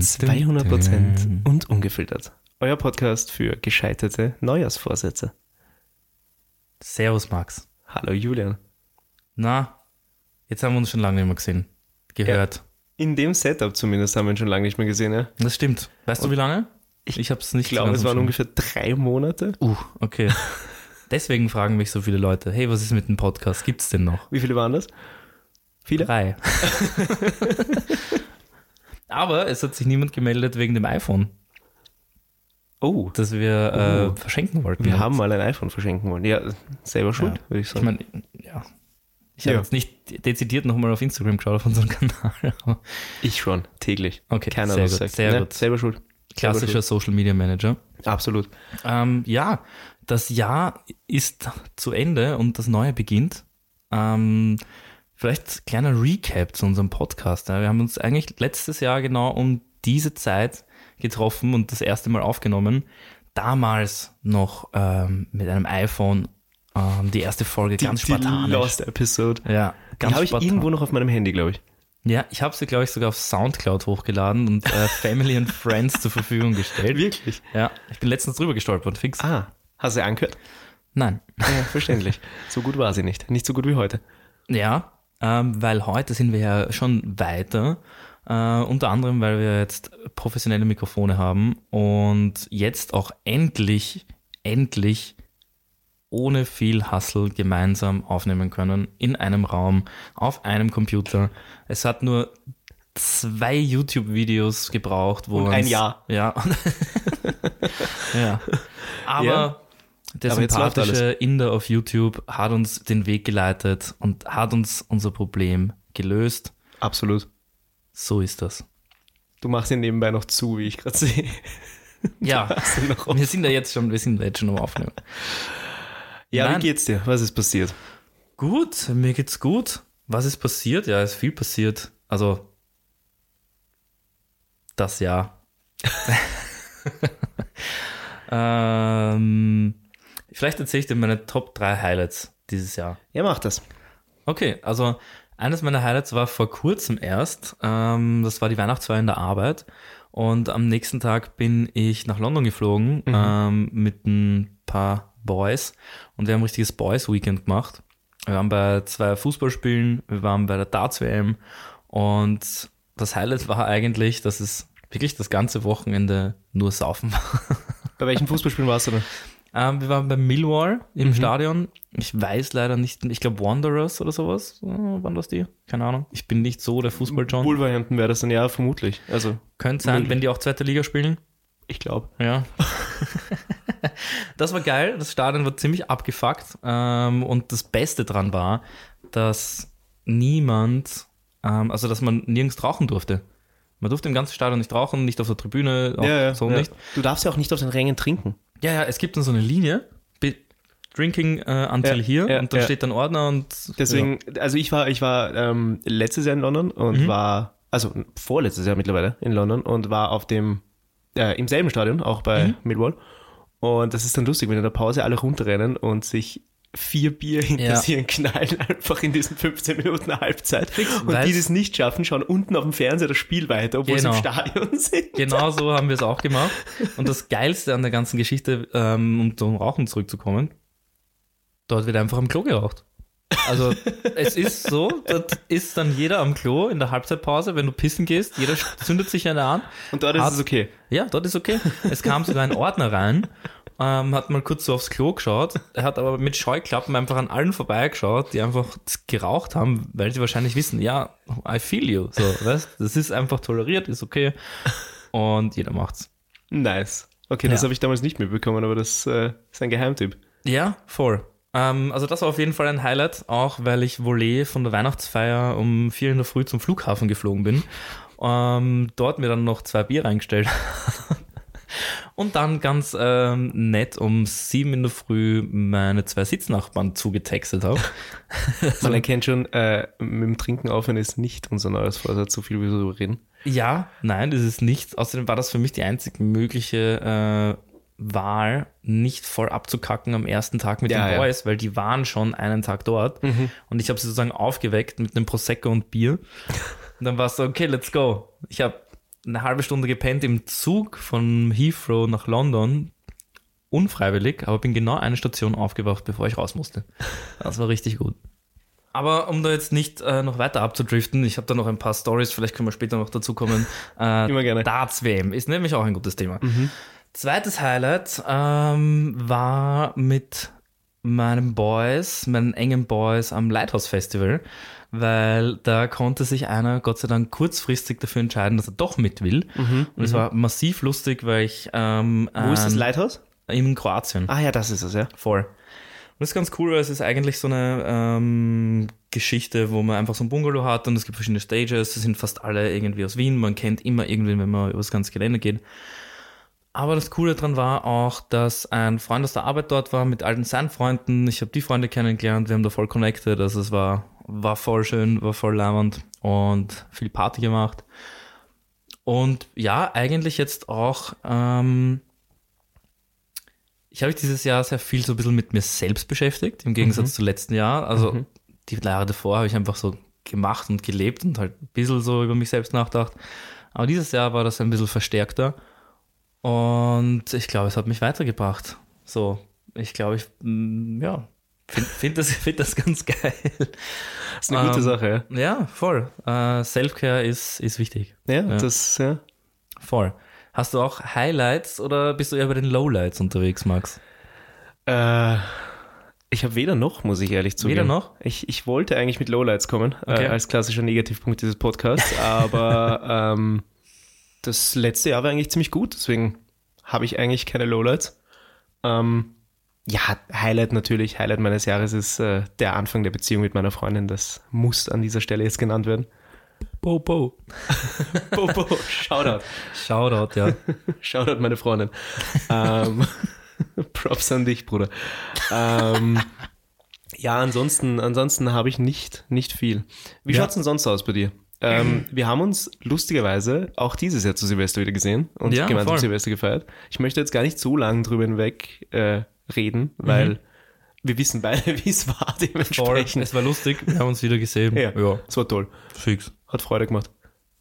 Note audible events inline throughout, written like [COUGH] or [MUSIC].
200 Prozent dim. und ungefiltert. Euer Podcast für gescheiterte Neujahrsvorsätze. Servus, Max. Hallo Julian. Na, jetzt haben wir uns schon lange nicht mehr gesehen. Gehört. In dem Setup zumindest haben wir ihn schon lange nicht mehr gesehen, ja? Das stimmt. Weißt du, wie lange? Ich, habe es nicht Ich glaube, es waren am ungefähr drei Monate. Uh, okay. [LAUGHS] Deswegen fragen mich so viele Leute, hey, was ist mit dem Podcast? Gibt's den noch? Wie viele waren das? Viele? Drei. [LAUGHS] Aber es hat sich niemand gemeldet wegen dem iPhone, Oh, das wir äh, Oh. verschenken wollten. wir haben mal ein iPhone verschenken wollen. Ja, selber schuld, würde ich Ich sagen. meine, ja. Ich Ja. habe jetzt nicht dezidiert nochmal auf Instagram geschaut auf unserem [LAUGHS] Kanal. Ich schon, täglich. Okay, Keiner sehr gut, sagt. sehr Ne? gut. Selber schuld. Klassischer Social Media Manager. Absolut. Ähm, ja, das Jahr ist zu Ende und das neue beginnt. Ähm, vielleicht kleiner Recap zu unserem Podcast. Wir haben uns eigentlich letztes Jahr genau um diese Zeit getroffen und das erste Mal aufgenommen. Damals noch ähm, mit einem iPhone ähm, die erste Folge ganz die, die spartanisch. Lost Episode. ja, Die ganz habe ich irgendwo noch auf meinem Handy, glaube ich. Ja, ich habe sie, glaube ich, sogar auf Soundcloud hochgeladen und äh, [LAUGHS] Family and Friends zur Verfügung gestellt. Wirklich? Ja, ich bin letztens drüber gestolpert, fix. Ah, hast du angehört? Nein. Ja, verständlich. [LAUGHS] so gut war sie nicht. Nicht so gut wie heute. Ja, ähm, weil heute sind wir ja schon weiter. Äh, unter anderem, weil wir jetzt professionelle Mikrofone haben und jetzt auch endlich, endlich ohne viel Hassel gemeinsam aufnehmen können in einem Raum, auf einem Computer. Es hat nur zwei YouTube-Videos gebraucht, wo Und ein uns- Jahr. Ja. [LAUGHS] ja. [LAUGHS] Aber Ja. Der Aber sympathische Inder auf YouTube hat uns den Weg geleitet und hat uns unser Problem gelöst. Absolut. So ist das. Du machst ihn nebenbei noch zu, wie ich gerade sehe. [LAUGHS] Ja, wir sind ja jetzt schon, wir sind jetzt schon am Aufnehmen. [LAUGHS] Ja, Nein. wie geht's dir? Was ist passiert? Gut, mir geht's gut. Was ist passiert? Ja, ist viel passiert. Also, das Jahr. [LAUGHS] ähm, vielleicht erzähle ich dir meine Top 3 Highlights dieses Jahr. Ja, mach das. Okay, also eines meiner Highlights war vor kurzem erst. Ähm, das war die Weihnachtsfeier in der Arbeit. Und am nächsten Tag bin ich nach London geflogen ähm, mit ein paar Boys. Und wir haben ein richtiges Boys-Weekend gemacht. Wir waren bei zwei Fußballspielen, wir waren bei der Darts-WM. Und das Highlight war eigentlich, dass es wirklich das ganze Wochenende nur Saufen war. Bei welchen [LAUGHS] Fußballspielen warst du denn? Ähm, wir waren bei Millwall im Stadion. Ich weiß leider nicht, ich glaube Wanderers oder sowas. Äh, waren das die? Keine Ahnung. Ich bin nicht so der Fußball-John. Wolverhampton wäre das dann ja vermutlich. Also, Könnte sein, möglich. wenn die auch zweite Liga spielen. ich glaube. Ja. [LAUGHS] das war geil. Das Stadion war ziemlich abgefuckt. Ähm, und das Beste dran war, dass niemand, ähm, also dass man nirgends rauchen durfte. Man durfte im ganzen Stadion nicht rauchen, nicht auf der Tribüne, auch so nicht. Du darfst ja auch nicht auf den Rängen trinken. Ja, ja, es gibt dann so eine Linie. Be- Drinking äh, until Ja, here ja, und dann ja. steht dann Ordner und Deswegen, also ich war, ich war ähm, letztes Jahr in London und war, also vorletztes Jahr mittlerweile in London und war auf dem, äh, im selben Stadion, auch bei Millwall. Und das ist dann lustig, wenn in der Pause alle runterrennen und sich vier Bier hinter Ja. sich knallen, [LAUGHS] einfach in diesen 15 Minuten Halbzeit. und weil's- die, die es nicht schaffen, schauen unten auf dem Fernseher das Spiel weiter, obwohl Genau. sie im Stadion [LAUGHS] sind. Genau so haben wir es auch gemacht. Und das Geilste an der ganzen Geschichte, ähm, um zum Rauchen zurückzukommen, dort wird einfach am Klo geraucht. Also es ist so, dort ist dann jeder am Klo in der Halbzeitpause, wenn du pissen gehst, jeder zündet sich eine an. Und dort ist Hat- es okay. Ja, dort ist okay. Es kam sogar ein Ordner rein, ähm, hat mal kurz so aufs Klo geschaut, er hat aber mit Scheuklappen einfach an allen vorbeigeschaut, die einfach geraucht haben, weil sie wahrscheinlich wissen, ja, I feel you. So, weißt, das ist einfach toleriert, ist okay. Und jeder macht's. Nice. Okay, das Ja. habe ich damals nicht mitbekommen, aber das äh, ist ein Geheimtipp. Ja, voll. Ähm, also das war auf jeden Fall ein Highlight, auch weil ich Volley von der Weihnachtsfeier um vier in der Früh zum Flughafen geflogen bin. Ähm, dort mir dann noch zwei Bier reingestellt. Und dann ganz ähm, nett um sieben in der Früh meine zwei Sitznachbarn zugetextet habe. [LAUGHS] Man erkennt schon, äh, mit dem Trinken aufhören ist nicht unser neues Vorsatz, so viel wie wir darüber reden. Ja, nein, das ist nicht. Außerdem war das für mich die einzig mögliche äh, Wahl, nicht voll abzukacken am ersten Tag mit Ja, den ja. Boys, weil die waren schon einen Tag dort. Und ich habe sie sozusagen aufgeweckt mit einem Prosecco und Bier. [LAUGHS] Und dann war es so, okay, let's go. Ich habe eine halbe Stunde gepennt im Zug von Heathrow nach London, unfreiwillig, aber bin genau eine Station aufgewacht, bevor ich raus musste. Das war richtig gut. Aber um da jetzt nicht äh, noch weiter abzudriften, ich habe da noch ein paar Stories, vielleicht können wir später noch dazu kommen. [LAUGHS] Äh, Immer gerne. Darts WM ist nämlich auch ein gutes Thema. Zweites Highlight ähm, war mit meinen Boys, meinen engen Boys am Lighthouse Festival, weil da konnte sich einer Gott sei Dank kurzfristig dafür entscheiden, dass er doch mit will. Und es war massiv lustig, weil ich ähm, Wo ist das ähm, Lighthouse? in Kroatien. Ah ja, das ist es, ja. Voll. Und das ist ganz cool, weil es ist eigentlich so eine ähm, Geschichte, wo man einfach so ein Bungalow hat und es gibt verschiedene Stages. Das sind fast alle irgendwie aus Wien. Man kennt immer irgendwen, wenn man über das ganze Gelände geht. Aber das Coole daran war auch, dass ein Freund aus der Arbeit dort war mit alten seinen Freunden. Ich habe die Freunde kennengelernt, wir haben da voll connected. Also es war, war voll schön, war voll lauernd und viel Party gemacht. Und ja, eigentlich jetzt auch ähm, ich habe mich dieses Jahr sehr viel so ein bisschen mit mir selbst beschäftigt, im Gegensatz zu letzten Jahr. Also die Jahre davor habe ich einfach so gemacht und gelebt und halt ein bisschen so über mich selbst nachgedacht. Aber dieses Jahr war das ein bisschen verstärkter. Und ich glaube, es hat mich weitergebracht. So, ich glaube, ich, mm, ja, finde find das, [LAUGHS] find das ganz geil. Das ist eine gute Ähm, Sache, ja. Ja, voll. Äh, Self-Care ist, ist wichtig. Ja, Ja. das, ja. Voll. Hast du auch Highlights oder bist du eher bei den Lowlights unterwegs, Max? Äh, ich habe weder noch, muss ich ehrlich zugeben. Weder noch? Ich, ich wollte eigentlich mit Lowlights kommen, Okay. äh, als klassischer Negativpunkt dieses Podcasts, aber [LAUGHS] ähm, das letzte Jahr war eigentlich ziemlich gut, deswegen habe ich eigentlich keine Lowlights. Ähm, ja, Highlight natürlich, Highlight meines Jahres ist äh, der Anfang der Beziehung mit meiner Freundin. Das muss an dieser Stelle jetzt genannt werden. Bo, bo. [LAUGHS] Bobo, Shoutout. Shoutout, ja. [LAUGHS] Shoutout meine Freundin. ähm, [LAUGHS] Props an dich, Bruder. Ähm, ja, ansonsten, ansonsten habe ich nicht, nicht viel. Wie Ja. schaut's denn sonst aus bei dir? Ähm, wir haben uns lustigerweise auch dieses Jahr zu Silvester wieder gesehen und Ja, gemeinsam voll. Silvester gefeiert. Ich möchte jetzt gar nicht so lange drüber hinweg äh, reden, weil wir wissen beide, [LAUGHS] wie es war Voll. dementsprechend. Es war lustig, wir haben uns wieder gesehen. Ja, ja es war toll. fix. Hat Freude gemacht.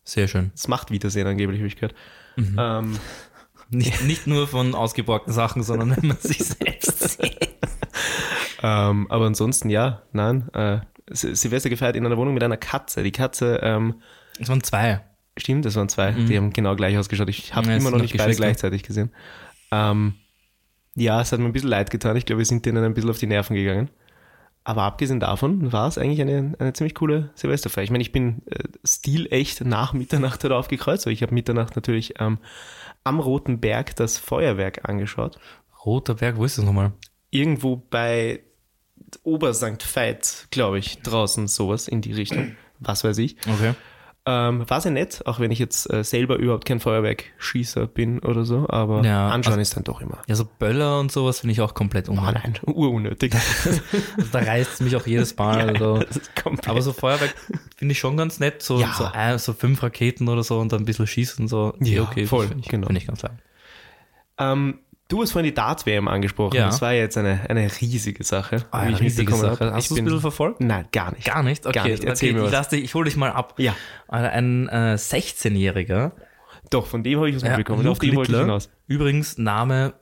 Sehr schön. Es macht Wiedersehen angeblich, habe ich gehört. Mhm. Ähm, [LAUGHS] Nicht, nicht nur von ausgeborgten Sachen, sondern wenn man sich selbst [LAUGHS] sieht. Ähm, aber ansonsten ja, nein. Äh, Silvester gefeiert in einer Wohnung mit einer Katze. Die Katze, ähm, Es waren zwei. stimmt, das waren zwei, die haben genau gleich ausgeschaut. Ich habe Ja, es immer noch nicht beide gleichzeitig gesehen. Ähm, ja, es hat mir ein bisschen leid getan. Ich glaube, wir sind denen ein bisschen auf die Nerven gegangen. Aber abgesehen davon war es eigentlich eine, eine ziemlich coole Silvesterfeier. Ich meine, ich bin äh, stilecht nach Mitternacht dort aufgekreuzt, weil ich habe Mitternacht natürlich ähm, am Roten Berg das Feuerwerk angeschaut. Roter Berg, wo ist das nochmal? irgendwo bei Obersankt Veit, glaube ich, draußen sowas in die Richtung. Was weiß ich. Okay. Ähm, war sehr nett, auch wenn ich jetzt äh, selber überhaupt kein Feuerwerkschießer bin oder so, aber Ja, anschauen also- ist dann doch immer. Ja, so Böller und sowas finde ich auch komplett Oh unnötig. nein, [LAUGHS] urunnötig. Also da reißt es mich auch jedes Mal. [LAUGHS] Also. Ist komplett- Aber so Feuerwerk finde ich schon ganz nett. So, Ja. so, äh, so fünf Raketen oder so und dann ein bisschen schießen und so. Ja, okay, voll, Finde ich, genau. find ich ganz klar. ähm, du hast vorhin die Dart-WM angesprochen. Ja. Das war ja jetzt eine, eine riesige Sache. Ah, eine riesige Sache. Hast du es ein bisschen verfolgt? Nein, gar nicht. Gar nicht? Okay, Gar nicht. Erzähl okay, mir ich, was. dich, ich hole dich mal ab. Ja, Ein äh, 16-Jähriger, doch, von dem habe ich Ja, mitbekommen. Auf Luke die wollte ich hinaus. übrigens Name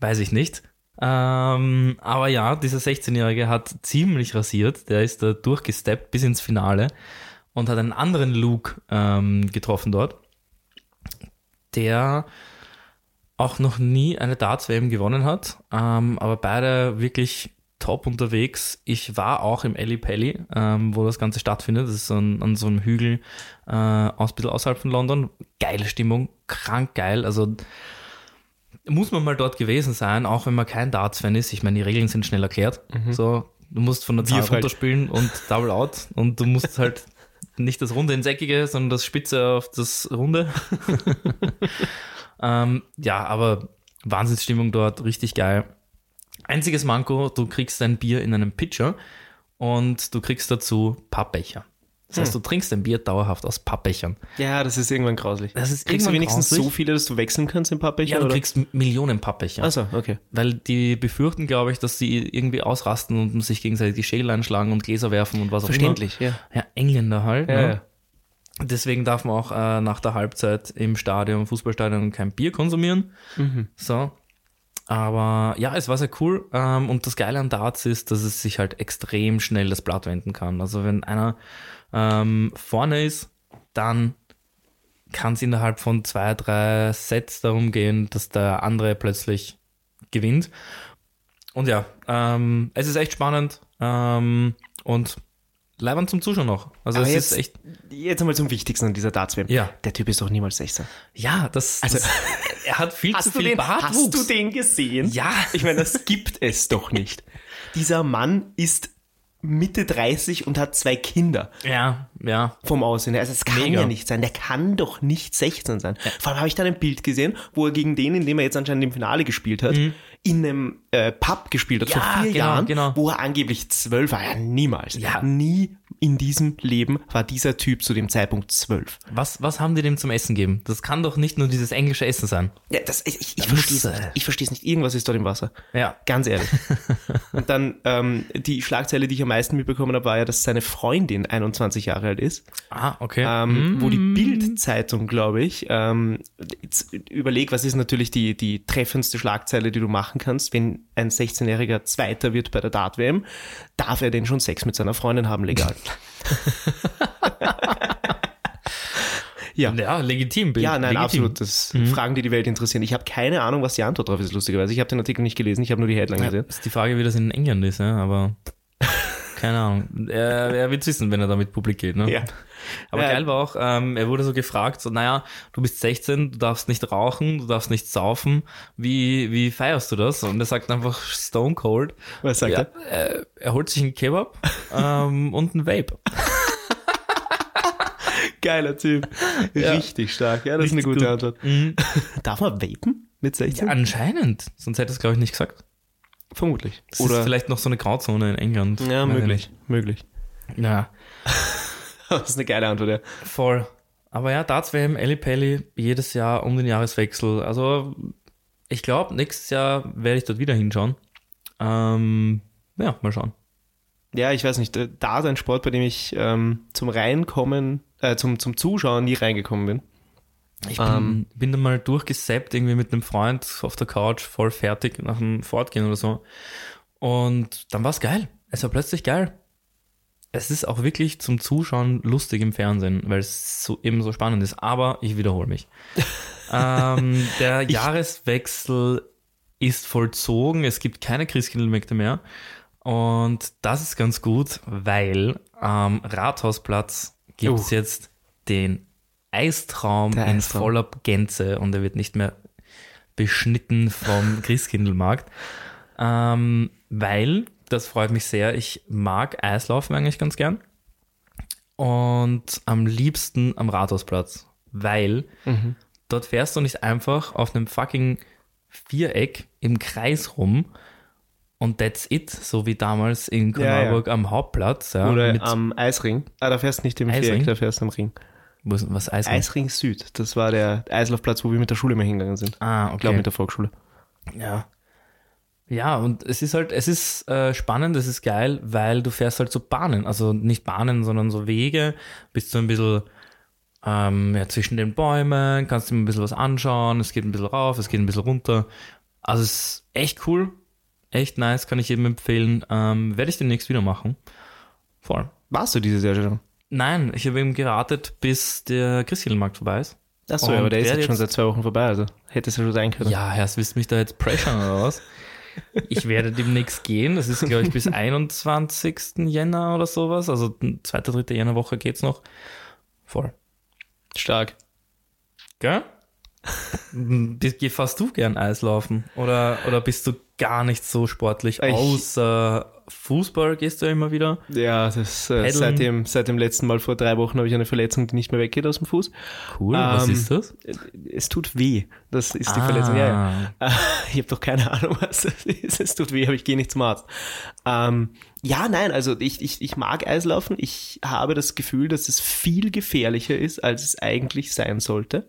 weiß ich nicht. Ähm, aber ja, dieser 16-Jährige hat ziemlich rasiert. Der ist da durchgesteppt bis ins Finale und hat einen anderen Luke ähm, getroffen dort, der auch noch nie eine Darts-WM gewonnen hat, ähm, aber beide wirklich top unterwegs. Ich war auch im Eli Pelli, ähm, wo das Ganze stattfindet. Das ist an, an so einem Hügel äh, aus, ein bisschen außerhalb von London. Geile Stimmung, krank geil. Also muss man mal dort gewesen sein, auch wenn man kein Darts-Fan ist. Ich meine, die Regeln sind schnell erklärt. So, du musst von der Zahl halt. runterspielen und Double Out und du musst [LAUGHS] halt nicht das Runde ins Eckige, sondern das Spitze auf das Runde. [LAUGHS] ähm, ja, aber Wahnsinnsstimmung dort, richtig geil. Einziges Manko, du kriegst dein Bier in einem Pitcher und du kriegst dazu Pappbecher. Das heißt, du trinkst dein Bier dauerhaft aus Pappbechern. Ja, das ist irgendwann grauslich. Das ist Kriegst du wenigstens grauslich. so viele, dass du wechseln kannst im Pappbecher? Ja, du oder? kriegst Millionen Pappbecher. Achso, okay. Weil die befürchten, glaube ich, dass sie irgendwie ausrasten und sich gegenseitig die Schädel einschlagen und Gläser werfen und was auch Verständlich, ja. immer. Ja, Engländer halt. Ja, ne? ja. Deswegen darf man auch äh, nach der Halbzeit im Stadion, Fußballstadion kein Bier konsumieren. So. Aber ja, es war sehr cool. Ähm, und das Geile an Darts ist, dass es sich halt extrem schnell das Blatt wenden kann. Also wenn einer ähm, vorne ist, dann kann es innerhalb von zwei, drei Sets darum gehen, dass der andere plötzlich gewinnt. Und ja, ähm, es ist echt spannend ähm, und leibend zum Zuschauen noch. Also Aber es jetzt, ist echt, jetzt einmal zum Wichtigsten an dieser Darts-WM. Ja. Der Typ ist doch niemals 16. ja, das, Also- das er hat viel zu viel den, Bartwuchs. hast du den gesehen? Ja. Ich meine, das gibt es doch nicht. [LAUGHS] Dieser Mann ist Mitte 30 und hat zwei Kinder Ja, ja. vom Aussehen. her. Also es kann Mega. ja nicht sein. Der kann doch nicht 16 sein. Vor allem habe ich dann ein Bild gesehen, wo er gegen den, in dem er jetzt anscheinend im Finale gespielt hat, in einem äh, Pub gespielt hat. Ja, vor vier genau, Jahren, genau. wo er angeblich zwölf war. Ja, niemals. Ja. Nie in diesem Leben war dieser Typ zu dem Zeitpunkt zwölf. Was, was haben die dem zum Essen gegeben? Das kann doch nicht nur dieses englische Essen sein. Ja, das, ich, ich, ich verstehe es nicht. Ich verstehe es nicht. Irgendwas ist dort im Wasser. Ja. Ganz ehrlich. [LAUGHS] Und dann ähm, die Schlagzeile, die ich am meisten mitbekommen habe, war ja, dass seine Freundin 21 Jahre alt ist. Ah, okay. Ähm, Wo die Mm. Bild-Zeitung, glaube ich, ähm, überleg, was ist natürlich die, die treffendste Schlagzeile, die du machen kannst, wenn ein 16-Jähriger Zweiter wird bei der Dart-WM, darf er denn schon Sex mit seiner Freundin haben, legal? [LAUGHS] [LAUGHS] ja. Ja, legitim. Bild. Ja, nein, legitim. absolut. Das Mhm. Fragen, die die Welt interessieren. Ich habe keine Ahnung, was die Antwort drauf ist, lustigerweise. Ich habe den Artikel nicht gelesen, ich habe nur die Headline Ja, gesehen. ist die Frage, wie das in England ist, ja, aber [LAUGHS] keine Ahnung. Er, er wird wissen, wenn er damit publik geht. Ne? Ja. Aber Ja. geil war auch, ähm, er wurde so gefragt, so, naja, du bist 16, du darfst nicht rauchen, du darfst nicht saufen, wie, wie feierst du das? Und er sagt einfach Stone Cold. Was sagt Ja, er? äh, er holt sich einen Kebab [LAUGHS] ähm, und einen Vape. Geiler Typ. [LAUGHS] Ja. Richtig stark. Ja, das ist eine Richtig gute gut. Antwort. Mhm. [LAUGHS] Darf man vapen mit 16? Ja, anscheinend. Sonst hätte es, glaube ich, nicht gesagt. Vermutlich. Das ist vielleicht noch so eine Grauzone in England. ja, möglich. Möglich. Ja, [LAUGHS] Das ist eine geile Antwort, ja. voll. Aber ja, Darts WM, Ellie Pelli, jedes Jahr um den Jahreswechsel. Also, ich glaube, nächstes Jahr werde ich dort wieder hinschauen. Ähm, ja, mal schauen. Ja, ich weiß nicht. äh, Da ist ein Sport, bei dem ich ähm, zum Reinkommen, äh, zum, zum Zuschauen nie reingekommen bin. Ich bin, Ähm. bin dann mal durchgesappt, irgendwie mit einem Freund auf der Couch, voll fertig nach dem Fortgehen oder so. Und dann war es geil. Es war plötzlich geil. Es ist auch wirklich zum Zuschauen lustig im Fernsehen, weil es so, eben so spannend ist. Aber ich wiederhole mich. [LAUGHS] ähm, der Jahreswechsel ist vollzogen. Es gibt keine Christkindlmärkte mehr. Und das ist ganz gut, weil am Rathausplatz gibt es Uh. jetzt den Eistraum Der in Eistraum. voller Gänze und er wird nicht mehr beschnitten vom [LAUGHS] Christkindlmarkt. Ähm, weil, das freut mich sehr, ich mag Eislaufen eigentlich ganz gern. Und am liebsten am Rathausplatz, weil dort fährst du nicht einfach auf einem fucking Viereck im Kreis rum und that's it, so wie damals in Ja, ja. Korneuburg am Hauptplatz. Ja, Oder mit, am Eisring. Ah, da fährst du nicht im Eisring? Viereck, da fährst du am Ring. was, was Eis? Eisring Süd. Das war der Eislaufplatz, wo wir mit der Schule mal hingegangen sind. Ah, Ich glaube, okay. mit der Volksschule. Ja. Ja, und es ist halt, es ist äh, spannend, es ist geil, weil du fährst halt so Bahnen, also nicht Bahnen, sondern so Wege, bist so ein bisschen ähm, ja, zwischen den Bäumen, kannst dir ein bisschen was anschauen, es geht ein bisschen rauf, es geht ein bisschen runter. Also es ist echt cool, echt nice, kann ich jedem empfehlen. Ähm, Werde ich demnächst wieder machen. Voll. Warst du dieses Jahr schon? Nein, ich habe eben geratet, bis der Christkindlmarkt vorbei ist. Achso, aber der ist jetzt schon seit zwei Wochen vorbei, also hätte es ja schon sein können. Ja, Herr, willst du mich da jetzt pressern oder was? [LAUGHS] Ich werde demnächst gehen. Das ist, glaube ich, bis [LAUGHS] 21. Jänner oder sowas. Also zweite, dritte Jännerwoche geht's noch. Voll. Stark. Gell? Bist- Fährst du gern Eislaufen? Oder, oder bist du gar nicht so sportlich? Ich- Außer Fußball gehst du ja immer wieder. Ja, das, äh, seit, dem, seit dem letzten Mal vor drei Wochen habe ich eine Verletzung, die nicht mehr weggeht aus dem Fuß. Cool. Was Ähm, ist das? Es tut weh. Das ist die Ah. Verletzung. Ja, ja. Äh, Ich habe doch keine Ahnung, [LAUGHS] was das ist. Es tut weh, aber ich gehe nicht zum Arzt. Ähm, ja, nein, also ich, ich, ich mag Eislaufen. Ich habe das Gefühl, dass es viel gefährlicher ist, als es eigentlich sein sollte.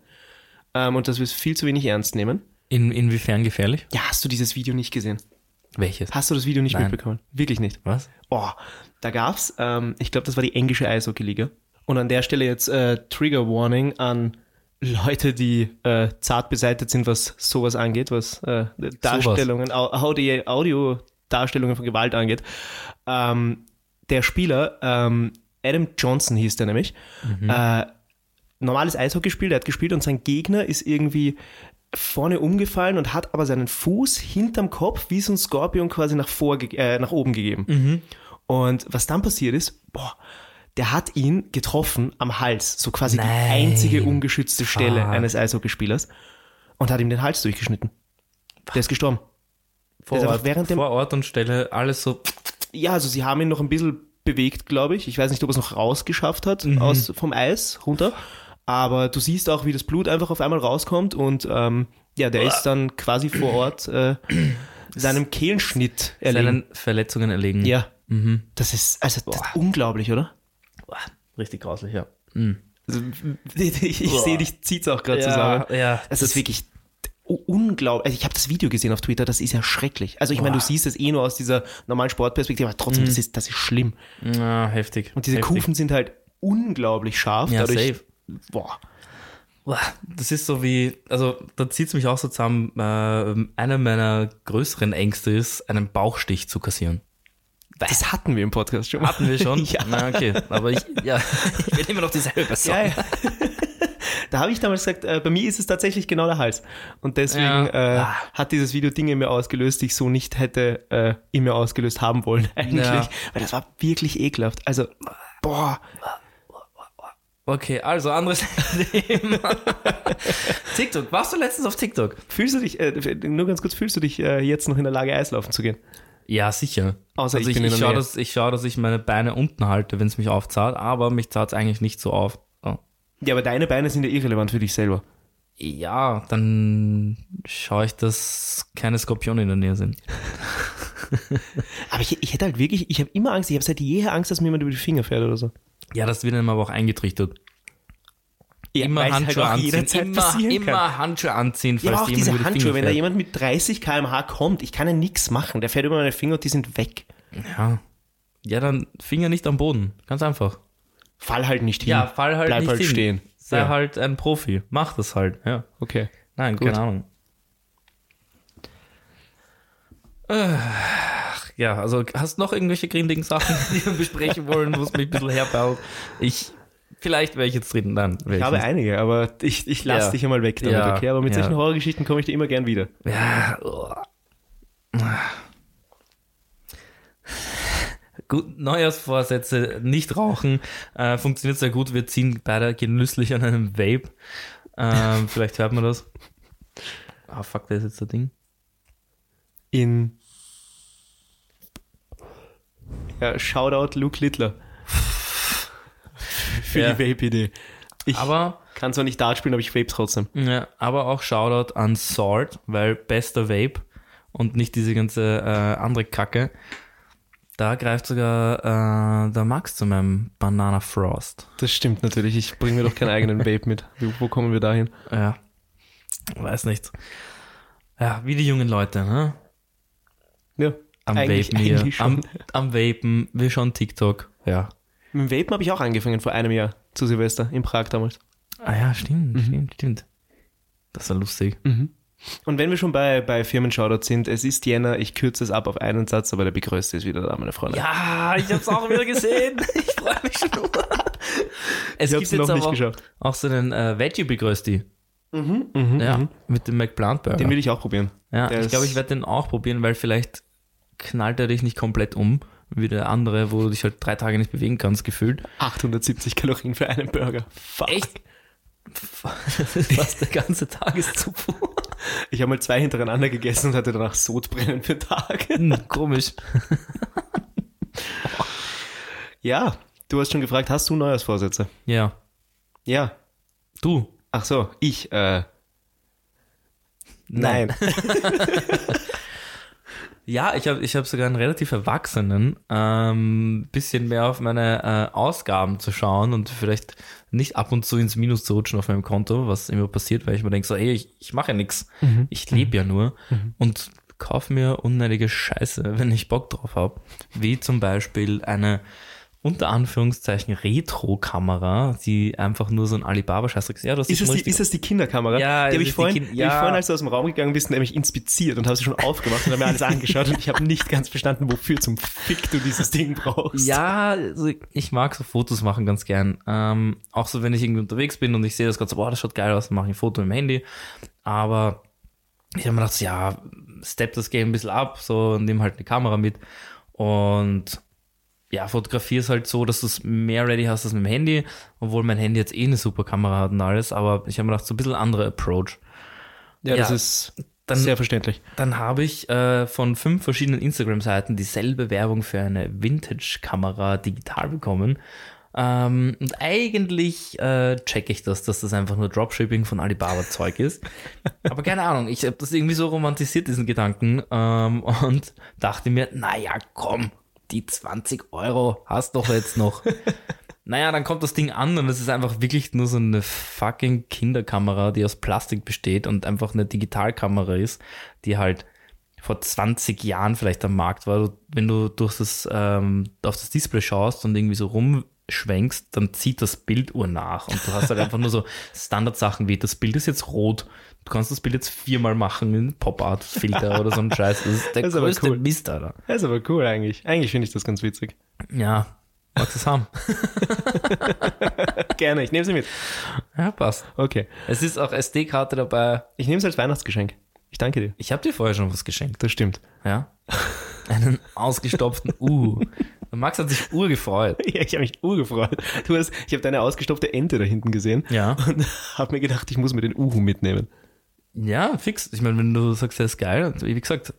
Ähm, und dass wir es viel zu wenig ernst nehmen. In, inwiefern gefährlich? Ja, hast du dieses Video nicht gesehen? Welches? Hast du das Video nicht Nein. mitbekommen? Wirklich nicht. Was? Oh, da gab's, ähm, ich glaube, das war die englische Eishockey-Liga. Und an der Stelle jetzt äh, Trigger Warning an Leute, die äh, zart beseitigt sind, was sowas angeht, was äh, Darstellungen, Au- Audio, Audio-Darstellungen von Gewalt angeht. Ähm, der Spieler, ähm, Adam Johnson hieß der nämlich, äh, normales Eishockeyspiel, der hat gespielt und sein Gegner ist irgendwie vorne umgefallen und hat aber seinen Fuß hinterm Kopf wie so ein Skorpion quasi nach, vor, äh, nach oben gegeben. Und was dann passiert ist, boah, der hat ihn getroffen am Hals, so quasi Nein. die einzige ungeschützte Stelle Fuck. eines Eishockeyspielers und hat ihm den Hals durchgeschnitten. Der ist gestorben. Vor ist Ort, während dem- vor Ort und Stelle alles so. Ja, also sie haben ihn noch ein bisschen bewegt, glaube ich. Ich weiß nicht, ob er es noch rausgeschafft hat aus, vom Eis runter. Aber du siehst auch, wie das Blut einfach auf einmal rauskommt und ähm, ja, der ist dann quasi vor Ort äh, [CLEARS THROAT] seinem Kehlenschnitt erlegen. Seinen Verletzungen erlegen. Ja. Das ist also das ist unglaublich, oder? Boah, richtig grauslich, ja. Also, [LAUGHS] ich ich sehe dich, zieht's auch gerade zusammen. ja. Es ist wirklich unglaublich. Also ich habe das Video gesehen auf Twitter, das ist ja schrecklich. Also ich meine, du siehst es eh nur aus dieser normalen Sportperspektive, aber trotzdem, das, ist, das ist schlimm. Ja, heftig. Und diese heftig. Kufen sind halt unglaublich scharf. Ja, dadurch, safe. Boah. Das ist so wie, also da zieht es mich auch so zusammen. Äh, einer meiner größeren Ängste ist, einen Bauchstich zu kassieren. Das hatten wir im Podcast schon mal. Hatten wir schon? [LAUGHS] ja. Na, okay. Aber ich, ja, [LAUGHS] ich will immer noch dieselbe [LAUGHS] Person. ja, ja. Da habe ich damals gesagt, äh, bei mir ist es tatsächlich genau der Hals. Und deswegen Ja. äh, Ah. hat dieses Video Dinge in mir ausgelöst, die ich so nicht hätte äh, in mir ausgelöst haben wollen eigentlich. Weil das war wirklich ekelhaft. Also, boah. Okay, also anderes Thema. [LAUGHS] TikTok. Warst du letztens auf TikTok? Fühlst du dich, äh, nur ganz kurz, fühlst du dich äh, jetzt noch in der Lage, Eislaufen zu gehen? Ja, sicher. Außer also ich ich, ich, schaue, dass, ich schaue, dass ich meine Beine unten halte, wenn es mich aufzahlt, aber mich zahlt es eigentlich nicht so auf. Oh. Ja, aber deine Beine sind ja irrelevant für dich selber. Ja, dann schaue ich, dass keine Skorpione in der Nähe sind. [LAUGHS] Aber ich, ich hätte halt wirklich, ich habe immer Angst, ich habe seit jeher Angst, dass mir jemand über die Finger fährt oder so. Ja, das wird einem aber auch eingetrichtert. Ja, Immer es Handschuhe halt anziehen. Immer, immer Handschuhe anziehen, Ja, falls aber auch jemand diese Handschuhe, wenn da jemand mit 30 km/h kommt, ich kann ja nichts machen. Der fährt über meine Finger und die sind weg. Ja. ja, dann Finger nicht am Boden. Ganz einfach. Fall halt nicht hin. Ja, fall halt Bleib nicht halt hin. stehen. Sei Ja. halt ein Profi. Mach das halt. Ja. Okay. Nein, Gut. keine Ahnung. Ach, ja, also hast du noch irgendwelche grindigen Sachen, die wir besprechen wollen, wo es mich ein bisschen herbaut? Ich, vielleicht wäre ich jetzt drin, dann Ich habe einige, aber ich, ich lasse Ja. dich einmal weg damit, Ja, okay? Aber mit ja. solchen Horrorgeschichten komme ich dir immer gern wieder. Ja. oh. Gut, Neujahrsvorsätze, nicht rauchen, äh, funktioniert sehr gut. Wir ziehen beide genüsslich an einem Vape. Ähm, vielleicht hört man das. Ah, fuck, da ist jetzt das Ding. In ja, Shoutout Luke Littler. [LAUGHS] Für Ja. die Vape-Idee. Ich Aber, kann zwar nicht Dart spielen, aber ich vape trotzdem. ja, aber auch Shoutout an Sword, weil bester Vape und nicht diese ganze äh, andere Kacke. Da greift sogar äh, der Max zu meinem Banana Frost. Das stimmt natürlich. Ich bringe mir doch keinen eigenen Vape mit. Wo, wo kommen wir dahin? Ja, weiß nicht. Ja, wie die jungen Leute, ne? Ja, Am eigentlich, Vapen hier. eigentlich. Am, am Vapen, wir schauen TikTok. Ja. Mit dem Vapen habe ich auch angefangen vor einem Jahr zu Silvester in Prag damals. Ah ja, stimmt, Mhm. stimmt, stimmt. Das war lustig. Und wenn wir schon bei, bei Firmenshoutout sind, es ist Jänner, ich kürze es ab auf einen Satz, aber der begrößte ist wieder da, meine Freunde. Ja, ich hab's auch wieder gesehen. [LAUGHS] Ich freue mich schon. Es Ich hab's noch nicht auch, geschafft. auch so einen äh, Veggie begrößti. Mhm, Ja, mhm. mit dem McPlant Burger. Den will ich auch probieren. ja, der ich glaube, ich werde den auch probieren, weil vielleicht knallt er dich nicht komplett um, wie der andere, wo du dich halt drei Tage nicht bewegen kannst, gefühlt. 870 Kalorien für einen Burger. Fuck. Echt? Das ist fast der ganze Tageszufuhr. Ich habe mal zwei hintereinander gegessen und hatte danach Sodbrennen für Tage. Hm, komisch. Ja, du hast schon gefragt, hast du Neujahrsvorsätze? Ja. Ja. Du? Ach so, ich, äh. Nein. [LAUGHS] Ja, ich habe ich hab sogar einen relativ erwachsenen, ähm, bisschen mehr auf meine äh, Ausgaben zu schauen und vielleicht nicht ab und zu ins Minus zu rutschen auf meinem Konto, was immer passiert, weil ich mir denke, so, ey, ich, ich mache ja nichts, ich lebe ja nur und kaufe mir unnötige Scheiße, wenn ich Bock drauf habe. Wie zum Beispiel eine unter Anführungszeichen Retro-Kamera, die einfach nur so ein Alibaba-Scheiß ist. Ja, das ist, ist, die, ist das die Kinderkamera? Ja, die habe ich, vorhin, kind, ja. hab ich vorhin, als du aus dem Raum gegangen bist, nämlich inspiziert und habe sie schon aufgemacht und habe mir alles angeschaut und ich habe nicht ganz verstanden, wofür zum Fick du dieses Ding brauchst. Ja, also ich mag so Fotos machen ganz gern. Ähm, auch so, wenn ich irgendwie unterwegs bin und ich sehe das so, boah, das schaut geil aus, dann mache ich ein Foto dem Handy. Aber ich habe mir gedacht, ja, step das Game ein bisschen ab, so nimm halt eine Kamera mit und ja, Fotografie ist halt so, dass du es mehr ready hast als mit dem Handy, obwohl mein Handy jetzt eh eine super Kamera hat und alles, aber ich habe mir gedacht, so ein bisschen anderer Approach. Ja, ja das ist dann, sehr verständlich. Dann habe ich äh, von fünf verschiedenen Instagram-Seiten dieselbe Werbung für eine Vintage-Kamera digital bekommen. Ähm, und eigentlich äh, checke ich das, dass das einfach nur Dropshipping von Alibaba-Zeug ist. [LAUGHS] Aber keine Ahnung, ich habe das irgendwie so romantisiert, diesen Gedanken, ähm, und dachte mir, naja, komm, die 20 Euro hast doch jetzt noch. [LAUGHS] naja, dann kommt das Ding an und es ist einfach wirklich nur so eine fucking Kinderkamera, die aus Plastik besteht und einfach eine Digitalkamera ist, die halt vor 20 Jahren vielleicht am Markt war. Wenn du durch das, ähm, auf das Display schaust und irgendwie so rumschwenkst, dann zieht das Bild Uhr nach und du hast halt einfach nur so [LAUGHS] Standardsachen wie das Bild ist jetzt rot Du kannst das Bild jetzt viermal machen in Pop-Art-Filter oder so ein Scheiß. Das ist der [LAUGHS] das ist größte cool. Mist, Alter. Das ist aber cool eigentlich. Eigentlich finde ich das ganz witzig. Ja, magst du es haben? [LAUGHS] Gerne, ich nehme sie mit. Ja, passt. Okay. Es ist auch SD-Karte dabei. Ich nehme es als Weihnachtsgeschenk. Ich danke dir. Ich habe dir vorher schon was geschenkt. Das stimmt. Ja. [LAUGHS] Einen ausgestopften U. Max hat sich urgefreut. Ja, ich habe mich urgefreut. Du hast, ich habe deine ausgestopfte Ente da hinten gesehen. Ja. Und habe mir gedacht, ich muss mir den Uhu mitnehmen. Ja, fix. Ich meine, wenn du sagst, der ist geil, wie gesagt,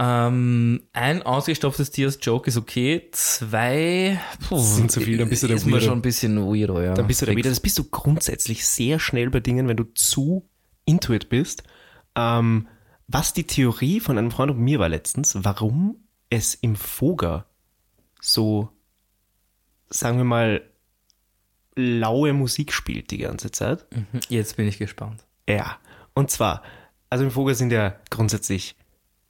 ähm, ein ausgestopftes Tier als Joke ist okay. Zwei puh, sind zu viel, dann bist du der ist mir schon ein bisschen weirdo, ja. Dann bist du da wieder. Das bist du grundsätzlich sehr schnell bei Dingen, wenn du zu intuit bist. Ähm, was die Theorie von einem Freund und mir war letztens, warum es im Foger so, sagen wir mal, laue Musik spielt die ganze Zeit. Mhm. Jetzt bin ich gespannt. Ja, und zwar, also im Vogel sind ja grundsätzlich,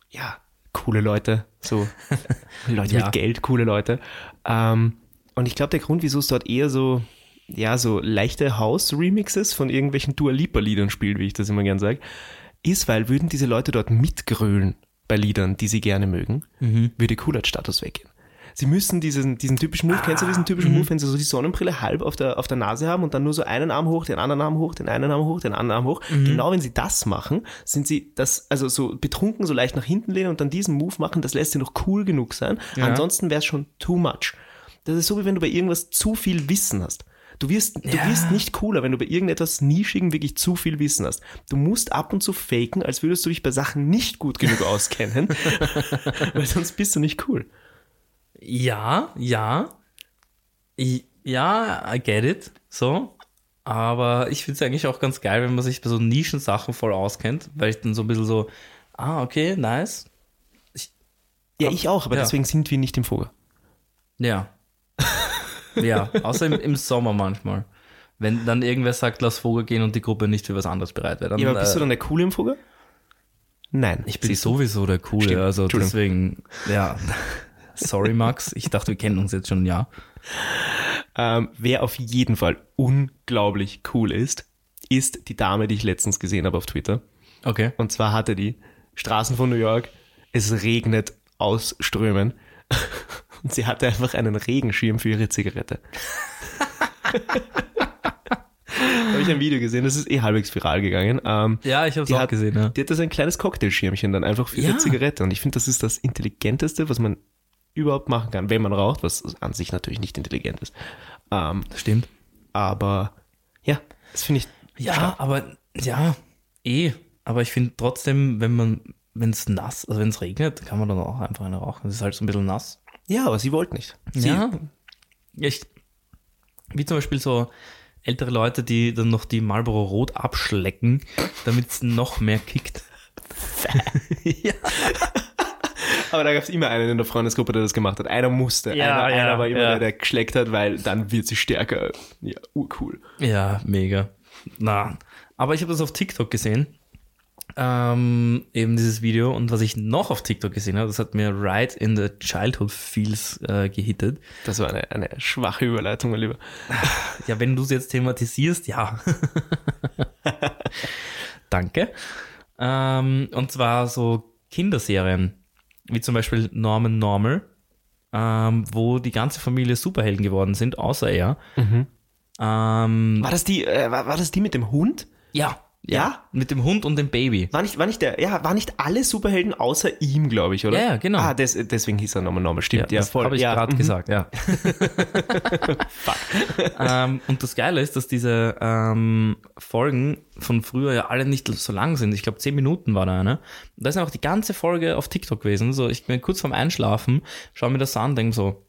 ja, coole Leute, so [LAUGHS] Leute ja. mit Geld, coole Leute. Ähm, und ich glaube, der Grund, wieso es dort eher so, ja, so leichte House-Remixes von irgendwelchen Dua Lipa-Liedern spielt, wie ich das immer gern sage, ist, weil würden diese Leute dort mitgrölen bei Liedern, die sie gerne mögen, mhm. würde Coolheitsstatus weggehen sie müssen diesen, diesen typischen Move, ah, kennst du diesen typischen Move, mhm. wenn sie so die Sonnenbrille halb auf der, auf der Nase haben und dann nur so einen Arm hoch, den anderen Arm hoch, den einen Arm hoch, den anderen Arm hoch. Mhm. Genau wenn sie das machen, sind sie das, also so betrunken, so leicht nach hinten lehnen und dann diesen Move machen, das lässt sie noch cool genug sein. Ja. Ansonsten wäre es schon too much. Das ist so, wie wenn du bei irgendwas zu viel Wissen hast. Du wirst, du ja. wirst nicht cooler, wenn du bei irgendetwas Nischigen wirklich zu viel Wissen hast. Du musst ab und zu faken, als würdest du dich bei Sachen nicht gut genug auskennen, [LAUGHS] weil sonst bist du nicht cool. Ja, ja. ja, I get it. So. Aber ich finde es eigentlich auch ganz geil, wenn man sich bei so Nischensachen voll auskennt, weil ich dann so ein bisschen so, ah, okay, nice. Ich, ja, ich auch, aber ja. deswegen sind wir nicht im Vogel. Ja. [LAUGHS] ja, außer im, im, Sommer manchmal. Wenn dann irgendwer sagt, lass Vogel gehen und die Gruppe nicht für was anderes bereit wäre. Ja, aber bist äh, du dann der Coole im Vogel? Nein. Ich bin sowieso der Coole, Stimmt. also deswegen, ja. [LAUGHS] Sorry, Max. Ich dachte, wir kennen uns jetzt schon ein Jahr. Ähm, wer auf jeden Fall unglaublich cool ist, ist die Dame, die ich letztens gesehen habe auf Twitter. Okay. Und zwar hatte die Straßen von New York, es regnet aus Strömen. [LAUGHS] Und sie hatte einfach einen Regenschirm für ihre Zigarette. [LAUGHS] habe ich ein Video gesehen, das ist eh halbwegs viral gegangen. Ähm, ja, ich habe es auch hat, gesehen. Ja. Die hat da so ein kleines Cocktailschirmchen dann einfach für ja. ihre Zigarette. Und ich finde, das ist das Intelligenteste, was man überhaupt machen kann, wenn man raucht, was an sich natürlich nicht intelligent ist. Ähm, Stimmt. Aber ja, das finde ich. Ja, stark. aber ja, eh. Aber ich finde trotzdem, wenn man, wenn es nass, also wenn es regnet, kann man dann auch einfach eine rauchen. Es ist halt so ein bisschen nass. Ja, aber sie wollte nicht. Sie ja. Ich, wie zum Beispiel so ältere Leute, die dann noch die Marlboro Rot abschlecken, damit es noch mehr kickt. [LAUGHS] [LAUGHS] ja. Aber da gab es immer einen in der Freundesgruppe, der das gemacht hat. Einer musste. Ja, einer, ja, einer war immer ja. der, der geschleckt hat, weil dann wird sie stärker. Ja, urcool. Ja, mega. Na, aber ich habe das auf TikTok gesehen. ähm, eben dieses Video. Und was ich noch auf TikTok gesehen habe, das hat mir right in the childhood feels äh, gehittet. Das war eine, eine schwache Überleitung, mein Lieber. [LAUGHS] Ja, wenn du es jetzt thematisierst, ja. [LAUGHS] Danke. Ähm, und zwar so Kinderserien, wie zum Beispiel Norman Normal, ähm, wo die ganze Familie Superhelden geworden sind, außer er. Ähm, War das die, äh, war, war das die mit dem Hund? ja, Ja? Mit dem Hund und dem Baby. War nicht, war nicht der, ja, war nicht alle Superhelden außer ihm, glaube ich, oder? Ja, ja, genau. Ah, des, deswegen hieß er nochmal Normal, stimmt, ja, das voll. habe ich ja, gerade mhm. gesagt, ja. [LAUGHS] ähm, und das Geile ist, dass diese ähm, Folgen von früher ja alle nicht so lang sind. Ich glaube, zehn Minuten war da eine. Da ist einfach die ganze Folge auf TikTok gewesen. So, ich bin kurz vorm Einschlafen, schaue mir das an, denke so,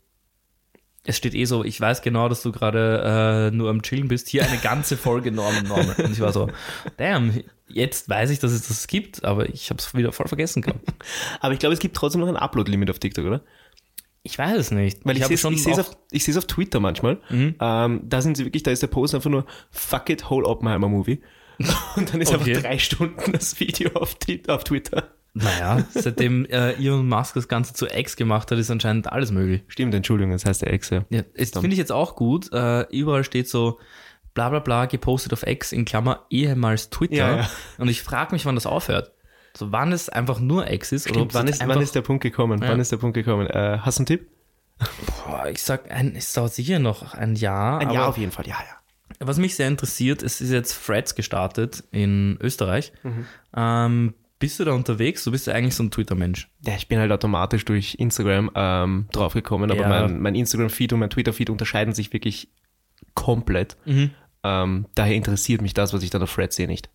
es steht eh so, ich weiß genau, dass du gerade äh, nur am Chillen bist. Hier eine ganze Folge Norman Norman. Und ich war so, damn, jetzt weiß ich, dass es das gibt, aber ich habe es wieder voll vergessen gehabt. [LAUGHS] Aber ich glaube, es gibt trotzdem noch ein Upload-Limit auf TikTok, oder? Ich weiß es nicht. Weil ich, habe sehe es ich auf, ich auf Twitter manchmal. Mhm. Ähm, da sind sie wirklich, da ist der Post einfach nur Fuck it, whole Oppenheimer Movie. [LAUGHS] Und dann ist Okay. einfach drei Stunden das Video auf, auf Twitter. Naja, seitdem äh, Elon Musk das Ganze zu X gemacht hat, ist anscheinend alles möglich. Stimmt, Entschuldigung, das heißt der Ex, ja. Ja, das finde ich jetzt auch gut. Äh, überall steht so bla bla bla gepostet auf X in Klammer ehemals Twitter. Ja, ja. Und ich frage mich, wann das aufhört. So wann es einfach nur X ist oder Stimmt, es wann, ist, einfach, wann ist der Punkt gekommen? Wann ist der Punkt gekommen? Äh, hast du einen Tipp? boah, ich sag, ein, es dauert sicher noch ein Jahr. Ein Jahr auf jeden Fall, ja, ja. Was mich sehr interessiert, es ist jetzt Threads gestartet in Österreich. Ähm, bist du da unterwegs? Du bist ja eigentlich so ein Twitter-Mensch. Ja, ich bin halt automatisch durch Instagram ähm, draufgekommen, aber Ja. mein, mein Instagram-Feed und mein Twitter-Feed unterscheiden sich wirklich komplett. Mhm. Ähm, daher interessiert mich das, was ich dann auf Threads sehe, nicht.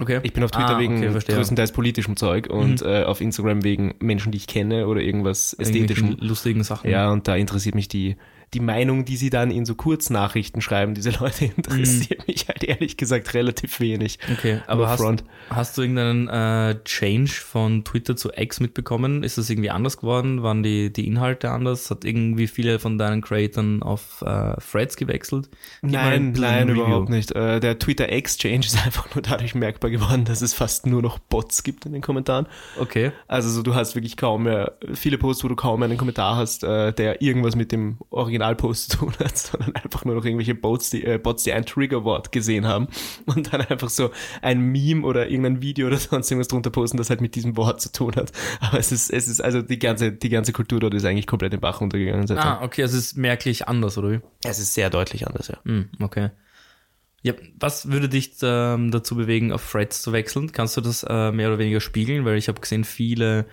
Okay. Ich bin auf Twitter Ah, wegen okay. Mhm. größtenteils politischem Zeug und äh, auf Instagram wegen Menschen, die ich kenne oder irgendwas Ästhetischem. Lustigen Sachen. Ja, und da interessiert mich die, die Meinung, die sie dann in so Kurznachrichten schreiben, diese Leute [LAUGHS] interessiert mich halt ehrlich gesagt relativ wenig. Okay, aber hast, hast du irgendeinen äh, Change von Twitter zu X mitbekommen? Ist das irgendwie anders geworden? Waren die, die Inhalte anders? Hat irgendwie viele von deinen Creatoren auf äh, Threads gewechselt? Gib Nein, nein, Review. überhaupt nicht. Äh, der Twitter Exchange [LAUGHS] ist einfach nur dadurch merkbar geworden, dass es fast nur noch Bots gibt in den Kommentaren. Okay. Also so, du hast wirklich kaum mehr, viele Posts, wo du kaum mehr einen Kommentar hast, äh, der irgendwas mit dem Originalpost zu tun hat, [LAUGHS] sondern einfach nur noch irgendwelche Bots, die, äh, Bots, die ein Triggerwort gesehen haben [LAUGHS] und dann einfach so ein Meme oder irgendein Video oder sonst irgendwas drunter posten, das halt mit diesem Wort zu tun hat. [LAUGHS] Aber es ist, es ist, also die ganze, die ganze Kultur dort ist eigentlich komplett den Bach runtergegangen. seitdem. Ah, okay, also es ist merklich anders, oder wie? Es ist sehr deutlich anders, ja. Hm, okay. Ja, was würde dich ähm, dazu bewegen, auf Threads zu wechseln? Kannst du das äh, mehr oder weniger spiegeln? Weil ich habe gesehen, viele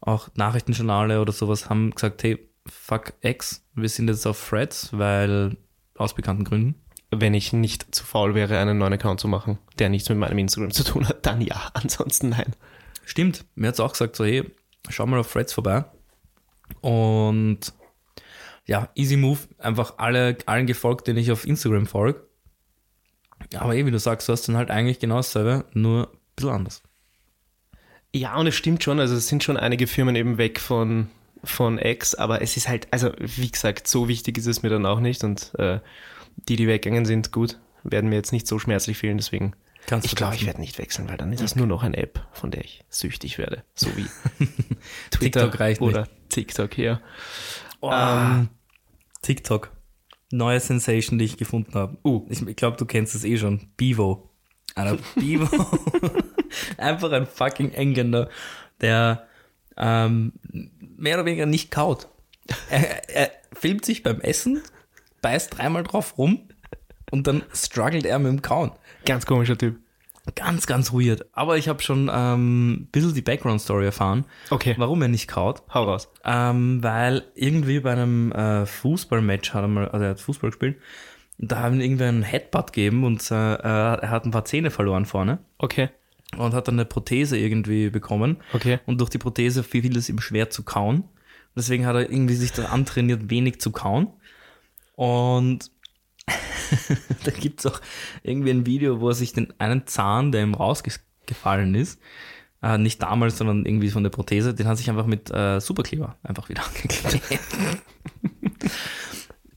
auch Nachrichtenjournale oder sowas haben gesagt, hey, fuck X, wir sind jetzt auf Threads, weil aus bekannten Gründen. Wenn ich nicht zu faul wäre, einen neuen Account zu machen, der nichts mit meinem Instagram zu tun hat, dann ja. [LAUGHS] Ansonsten nein. Stimmt, mir hat's auch gesagt, so hey, schau mal auf Threads vorbei. Und ja, easy move, einfach alle, allen gefolgt, denen ich auf Instagram folge. Aber eh, wie du sagst, du hast dann halt eigentlich genau dasselbe, nur ein bisschen anders. Ja, und es stimmt schon, also es sind schon einige Firmen eben weg von, von X, aber es ist halt, also wie gesagt, so wichtig ist es mir dann auch nicht und äh, die, die weggegangen sind, gut, werden mir jetzt nicht so schmerzlich fehlen, deswegen Kannst ich glaube, ich werde nicht wechseln, weil dann ist es nur noch eine App, von der ich süchtig werde, so wie [LAUGHS] Twitter TikTok reicht nicht. oder TikTok, ja. Ähm, TikTok. Neue Sensation, die ich gefunden habe. Uh. Ich, ich glaube, du kennst es eh schon. Alter, Bevo. [LAUGHS] [LAUGHS] Einfach ein fucking Engländer, der ähm, mehr oder weniger nicht kaut. Er, er filmt sich beim Essen, beißt dreimal drauf rum und dann struggelt er mit dem Kauen. Ganz komischer Typ. Ganz, ganz weird. Aber ich habe schon ähm, ein bisschen die Background-Story erfahren, Okay, warum er nicht kaut. hau raus. Ähm, weil irgendwie bei einem äh, Fußballmatch hat er mal, also er hat Fußball gespielt, da haben ihn irgendwie einen Headbutt gegeben und äh, er hat ein paar Zähne verloren vorne Okay, und hat dann eine Prothese irgendwie bekommen. okay. Und durch die Prothese fiel es ihm schwer zu kauen. Deswegen hat er irgendwie sich das antrainiert, wenig zu kauen. Und [LAUGHS] da gibt's auch irgendwie ein Video, wo er sich den einen Zahn, der ihm rausgefallen ist, äh, nicht damals, sondern irgendwie von der Prothese, den hat sich einfach mit äh, Superkleber einfach wieder [LAUGHS] angeklebt. [LAUGHS]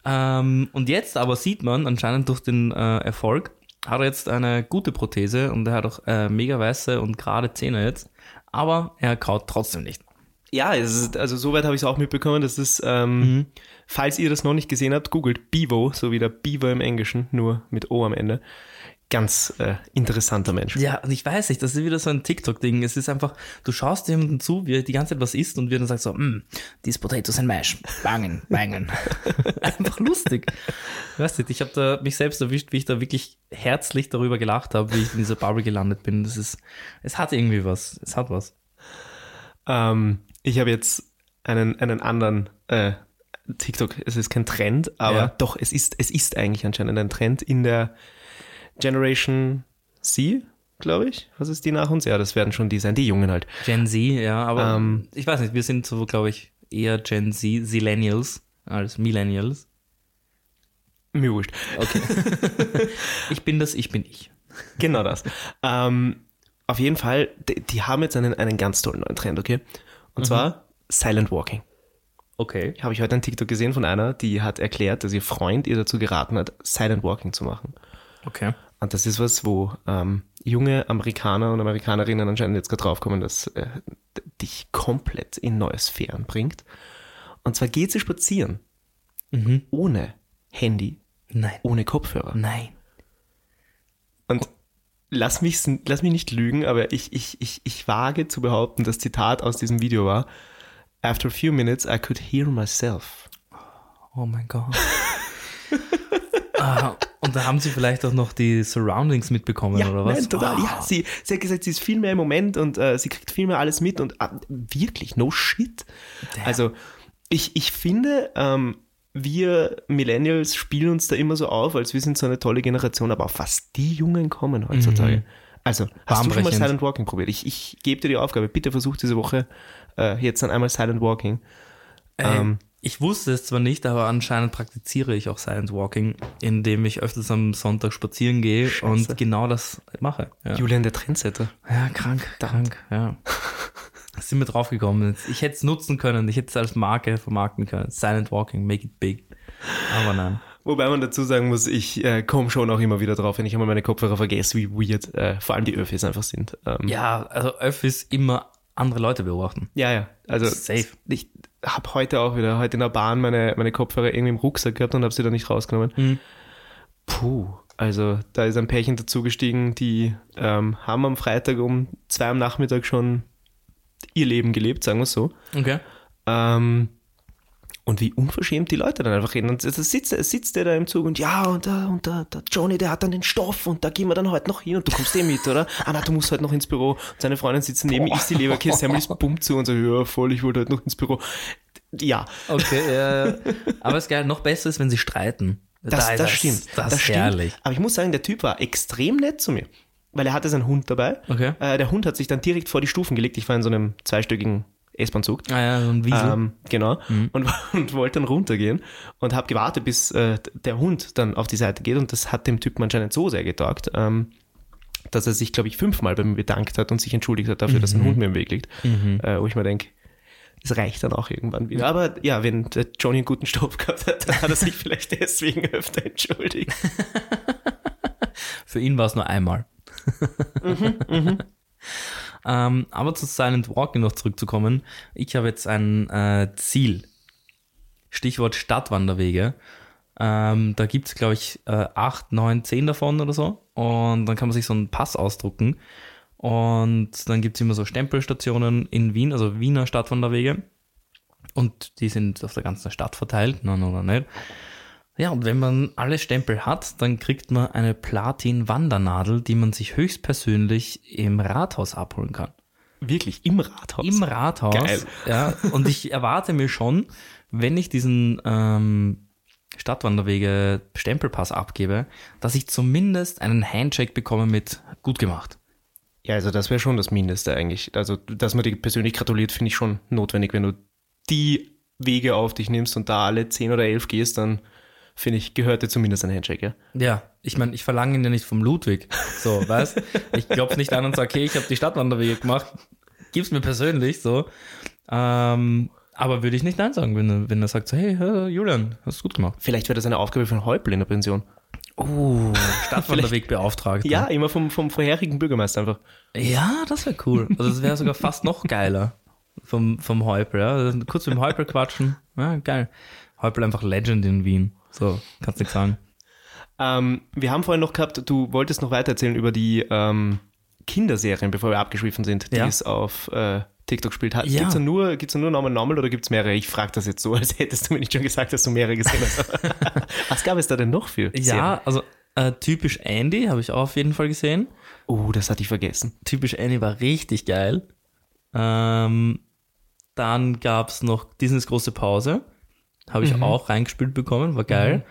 ähm, und jetzt aber sieht man anscheinend durch den äh, Erfolg, hat er jetzt eine gute Prothese und er hat auch äh, mega weiße und gerade Zähne jetzt. Aber er kaut trotzdem nicht. Ja, ist, also soweit habe ich es auch mitbekommen, dass es, ähm, Mhm. falls ihr das noch nicht gesehen habt, googelt Bevo, so wie der Beaver im Englischen, nur mit O am Ende. Ganz äh, interessanter Mensch. Ja, und ich weiß nicht, das ist wieder so ein TikTok-Ding. Es ist einfach, du schaust jemandem zu, wie er die ganze Zeit was isst und wie er dann sagt so, mm, these potatoes and mash, bangen, bangen. [LAUGHS] einfach lustig. Ich weiß nicht, ich habe da mich selbst erwischt, wie ich da wirklich herzlich darüber gelacht habe, wie ich in dieser Bubble gelandet bin. Das ist, es hat irgendwie was, es hat was. Ähm, ich habe jetzt einen, einen anderen äh, TikTok, es ist kein Trend, aber Ja. doch, es ist, es ist eigentlich anscheinend ein Trend in der Generation C, glaube ich. Was ist die nach uns? Ja, das werden schon die sein, die Jungen halt. Gen Z, ja, aber Ähm. ich weiß nicht, wir sind so, glaube ich, eher Gen Z, Zillennials als Millennials. Mir wurscht. Okay. [LAUGHS] ich bin das, ich bin ich. Genau das. ähm, auf jeden Fall, die, die haben jetzt einen, einen ganz tollen neuen Trend, okay? Und zwar Silent Walking. Okay. Habe ich heute einen TikTok gesehen von einer, die hat erklärt, dass ihr Freund ihr dazu geraten hat, Silent Walking zu machen. Okay. Und das ist was, wo ähm, junge Amerikaner und Amerikanerinnen anscheinend jetzt gerade draufkommen, dass äh, dich komplett in neue Sphären bringt. Und zwar geht sie spazieren. Mhm. Ohne Handy, Nein. ohne Kopfhörer. Nein. Und lass mich, lass mich nicht lügen, aber ich, ich, ich, ich wage zu behaupten, das Zitat aus diesem Video war, After a few minutes, I could hear myself. Oh mein Gott. [LAUGHS] ah, und da haben sie vielleicht auch noch die Surroundings mitbekommen, oder was? Nein, total. Wow. Ja, sie, sie hat gesagt, sie ist viel mehr im Moment und äh, sie kriegt viel mehr alles mit und äh, wirklich, no shit. Also, ich, ich finde, ähm, wir Millennials spielen uns da immer so auf, als wir sind so eine tolle Generation, aber auf was die Jungen kommen heutzutage. Also, hast du schon mal. Silent Walking probiert? Ich, ich gebe dir die Aufgabe, bitte versuch diese Woche äh, jetzt dann einmal Silent Walking. Ähm, ich wusste es zwar nicht, aber anscheinend praktiziere ich auch Silent Walking, indem ich öfters am Sonntag spazieren gehe Scheiße. und genau das mache. Ja, Julian, der Trendsetter. ja krank, krank, ja. [LAUGHS] Sind wir draufgekommen. Ich hätte es nutzen können, ich hätte es als Marke vermarkten können. Silent Walking, make it big. Aber nein. Wobei man dazu sagen muss, ich äh, komme schon auch immer wieder drauf, wenn ich einmal meine Kopfhörer vergesse, wie weird äh, vor allem die Öffis einfach sind. Ähm, Ja, also Öffis immer andere Leute beobachten. ja, ja. Also Safe. ich habe heute auch wieder, heute in der Bahn meine, meine Kopfhörer irgendwie im Rucksack gehabt und habe sie da nicht rausgenommen. Mhm. Puh, also da ist ein Pärchen dazugestiegen, die ähm, haben am Freitag um zwei am Nachmittag schon ihr Leben gelebt, sagen wir es so. Okay. Ähm, und wie unverschämt die Leute dann einfach reden. Und es sitzt, sitzt der da im Zug und ja, und, der, und der, der Johnny, der hat dann den Stoff und da gehen wir dann heute noch hin und du kommst eh mit, oder? Ah, na, du musst heute noch ins Büro. Und seine Freundin sitzt neben ihm, isst die Leberkäse, ist pumpt zu und so, ja, voll, ich wollte heute noch ins Büro. Ja, Okay, ja, ja. Aber es ist geil, noch besser ist, wenn sie streiten. das, Da ist das stimmt. Das, ist stimmt. herrlich. Aber ich muss sagen, der Typ war extrem nett zu mir. Weil er hatte seinen Hund dabei. Okay. Äh, der Hund hat sich dann direkt vor die Stufen gelegt. Ich war in so einem zweistöckigen S-Bahn-Zug. Ah ja, so ein Wiesel. Ähm, genau. Und, [LAUGHS] und wollte dann runtergehen und habe gewartet, bis äh, der Hund dann auf die Seite geht. Und das hat dem Typen anscheinend so sehr getaugt, ähm, dass er sich, glaube ich, fünfmal bei mir bedankt hat und sich entschuldigt hat dafür, dass ein Hund mir im Weg liegt. Äh, wo ich mir denke, es reicht dann auch irgendwann wieder. Aber ja, wenn der Johnny einen guten Stoff gehabt hat, dann hat er sich [LAUGHS] vielleicht deswegen öfter entschuldigt. [LAUGHS] Für ihn war es nur einmal. Ähm, aber zu Silent Walking noch zurückzukommen. Ich habe jetzt ein äh, Ziel. Stichwort Stadtwanderwege. Ähm, da gibt es, glaube ich, äh, acht, neun, zehn davon oder so. Und dann kann man sich so einen Pass ausdrucken. Und dann gibt es immer so Stempelstationen in Wien, also Wiener Stadtwanderwege. Und die sind auf der ganzen Stadt verteilt, nein oder nicht. Ja, und wenn man alle Stempel hat, dann kriegt man eine Platin-Wandernadel, die man sich höchstpersönlich im Rathaus abholen kann. Wirklich, im Rathaus. Im Rathaus. Geil. Ja, und ich erwarte mir schon, wenn ich diesen ähm, Stadtwanderwege Stempelpass abgebe, dass ich zumindest einen Handshake bekomme mit gut gemacht. Ja, also das wäre schon das Mindeste eigentlich. Also, dass man dir persönlich gratuliert, finde ich schon notwendig. Wenn du die Wege auf dich nimmst und da alle 10 oder 11 gehst, dann finde ich, gehört dir zumindest ein Handshake, ja? Ja, ich meine, ich verlange ihn ja nicht vom Ludwig. So, [LAUGHS] weißt? Ich klopfe nicht an und sage, okay, ich habe die Stadtwanderwege gemacht. Gib's mir persönlich so. Ähm, aber würde ich nicht Nein sagen, wenn er, wenn er sagt, so, hey, Julian, hast du gut gemacht. Vielleicht wäre das eine Aufgabe für einen Häupl in der Pension. Oh, Stadtwanderwegbeauftragter. [LAUGHS] Ja, immer vom, vom vorherigen Bürgermeister einfach. Ja, das wäre cool. Also das wäre sogar fast noch geiler. Vom, vom Häupl, ja. Kurz mit dem Häupl quatschen. Ja, geil. Häupl einfach Legend in Wien. So, kannst nichts sagen. [LAUGHS] Ähm, wir haben vorhin noch gehabt, du wolltest noch weiter erzählen über die ähm, Kinderserien, bevor wir abgeschwiffen sind, die Ja. es auf äh, TikTok gespielt hat. Ja. Gibt es da nur, gibt's da nur Normal Normal oder gibt es mehrere? Ich frage das jetzt so, [LAUGHS] als hättest du mir nicht schon gesagt, dass du mehrere gesehen hast. [LAUGHS] Was gab es da denn noch für Serien? Ja, also äh, typisch Andy habe ich auch auf jeden Fall gesehen. Oh, das hatte ich vergessen. Typisch Andy war richtig geil. Ähm, dann gab es noch Disneys große Pause. Habe ich auch reingespielt bekommen, war geil.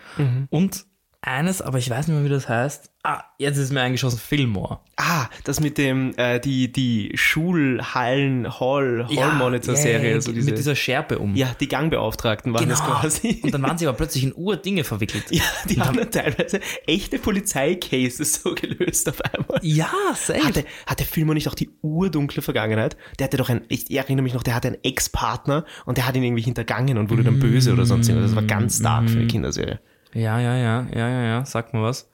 Und eines, aber ich weiß nicht mehr, wie das heißt. Ah, jetzt ist mir eingeschossen, Fillmore. Ah, das mit dem, äh, die, die Schulhallen, Hall, Hall-Monitor-Serie. ja, ja, so mit diese, dieser Schärpe um. ja, die Gangbeauftragten waren das quasi. Und dann waren sie aber plötzlich in Urdinge verwickelt. ja, die haben dann teilweise echte Polizeicases so gelöst auf einmal. Ja, safe. Hatte, hat der Filmer nicht auch die urdunkle Vergangenheit? Der hatte doch ein, ich erinnere mich noch, der hatte einen Ex-Partner und der hat ihn irgendwie hintergangen und wurde dann böse oder sonst irgendwas. Das war ganz stark für eine Kinderserie. Ja, ja, ja, ja, ja, ja, sag mal was.